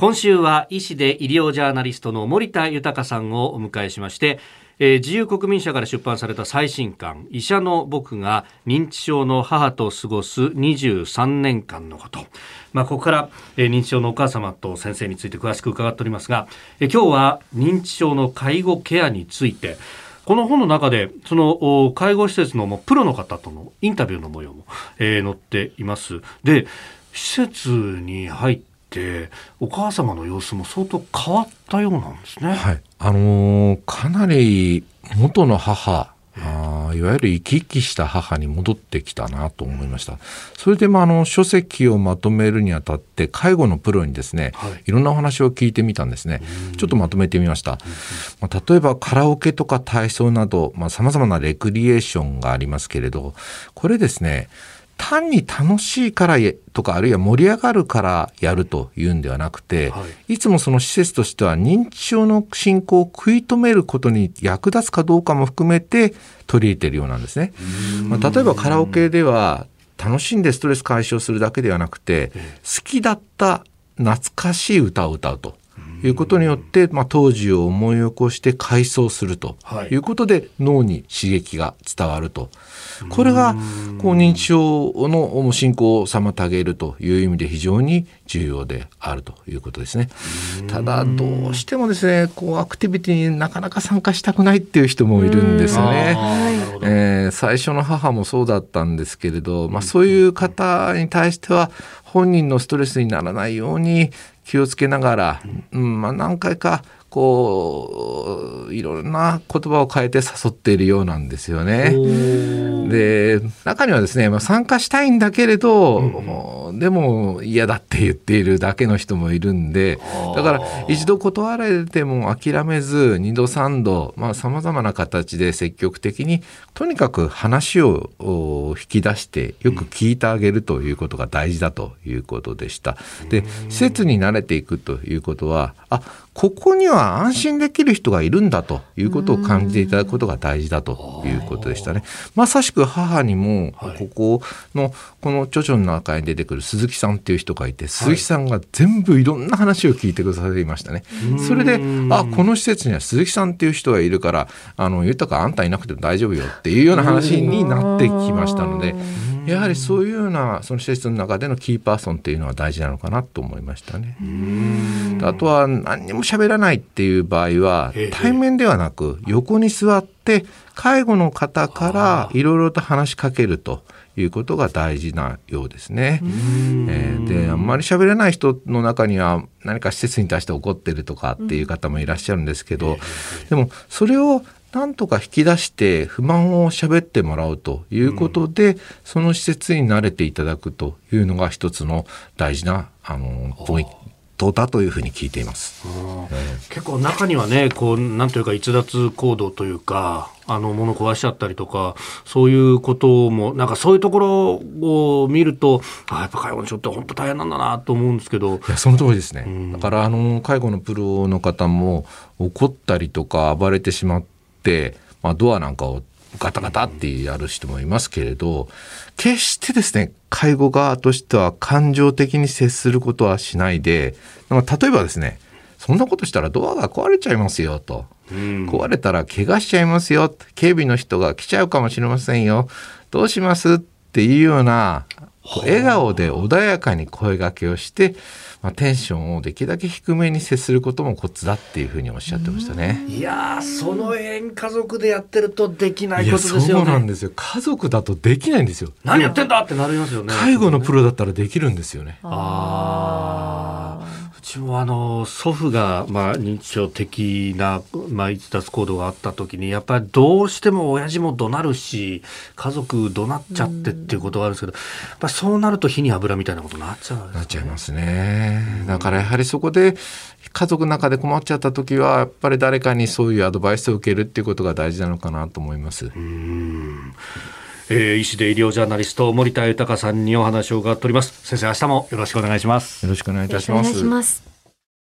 今週は医師で医療ジャーナリストの森田豊さんをお迎えしましてえー、自由国民社から出版された最新刊医者の僕が認知症の母と過ごす23年間のこと、まあ、ここから、えー、認知症のお母様と先生について詳しく伺っておりますが、えー、今日は認知症の介護ケアについてこの本の中でその介護施設のもプロの方とのインタビューの模様も、えー、載っています。で施設に入ってお母様の様子も相当変わったようなんですね。はい、あのー、かなり元の母あいわゆる生き生きした母に戻ってきたなと思いました。それで、まあ、あの書籍をまとめるにあたって介護のプロにですね、はい、いろんなお話を聞いてみたんですね。ちょっとまとめてみました。まあ、例えばカラオケとか体操などさまざ、まなレクリエーションがありますけれどこれですね単に楽しいからとかあるいは盛り上がるからやるというんではなくて、はい、いつもその施設としては認知症の進行を食い止めることに役立つかどうかも含めて取り入れているようなんですね。まあ、例えばカラオケでは楽しんでストレス解消するだけではなくて好きだった懐かしい歌を歌うと。いうことによって、まあ、当時を思い起こして回想するとい。うことで、脳に刺激が伝わると。これがこう認知症の進行を妨げるという意味で非常に重要であるということですね。ただどうしてもですねこうアクティビティになかなか参加したくないっていう人もいるんですよね。えー、最初の母もそうだったんですけれど、まあ、そういう方に対しては本人のストレスにならないように気をつけながら、うんまあ、何回かこういろんな言葉を変えて誘っているようなんですよね。で中にはですね、まあ、参加したいんだけれど、うん、でも嫌だって言っているだけの人もいるんでだから一度断られても諦めず二度三度さまざ、まな形で積極的にとにかく話を引き出してよく聞いてあげるということが大事だということでした。で施設に慣れていくということはあここには安心できる人がいるんだということを感じていただくことが大事だということでしたね。まさしく母にもここのこの著書の中に出てくる鈴木さんっていう人がいて鈴木さんが全部いろんな話を聞いてくださいましたね。それであこの施設には鈴木さんっていう人がいるからあの豊かあんたいなくても大丈夫よっていうような話になってきましたので。やはりそういうようなその施設の中でのキーパーソンっていうのは大事なのかなと思いましたね。あとは何にも喋らないっていう場合は対面ではなく横に座って介護の方からいろいろと話しかけると。いうことが大事なようですね。えー、であんまり喋れない人の中には何か施設に対して怒ってるとかっていう方もいらっしゃるんですけど、でもそれをなんとか引き出して不満を喋ってもらうということで、うん、その施設に慣れていただくというのが一つの大事なあのポイントだというふうに聞いています。結構中にはね、こうなんというか逸脱行動というか、あの物壊しちゃったりとか、そういうこともなんかそういうところを見ると、あやっぱ介護の人って本当大変なんだなと思うんですけど。いやその通りですね。うん、だからあの介護のプロの方も怒ったりとか暴れてしまって。、まあ、ドアなんかをガタガタってやる人もいますけれど、決してですね、介護側としては感情的に接することはしないで、例えばですね、そんなことしたらドアが壊れちゃいますよと。うん、壊れたら怪我しちゃいますよ。警備の人が来ちゃうかもしれませんよ。どうしますっていうような、笑顔で穏やかに声がけをして、まあ、テンションをできるだけ低めに接することもコツだっていうふうにおっしゃってましたね。いやその辺家族でやってるとできないことですよね。そうなんですよ。家族だとできないんですよ。何やってんだってなりますよね。介護のプロだったらできるんですよね。ああ。うちもあの祖父がまあ認知症的なまあ逸脱行動があった時にやっぱりどうしても親父も怒鳴るし家族怒鳴っちゃってっていうことがあるんですけど、やっぱそうなると火に油みたいなことになっちゃう、ね、なっちゃいますね。だからやはりそこで家族の中で困っちゃった時はやっぱり誰かにそういうアドバイスを受けるっていうことが大事なのかなと思います。うんえー、医師で医療ジャーナリスト森田豊さんにお話を伺っております。先生明日もよろしくお願いします。よろしくお願いいたします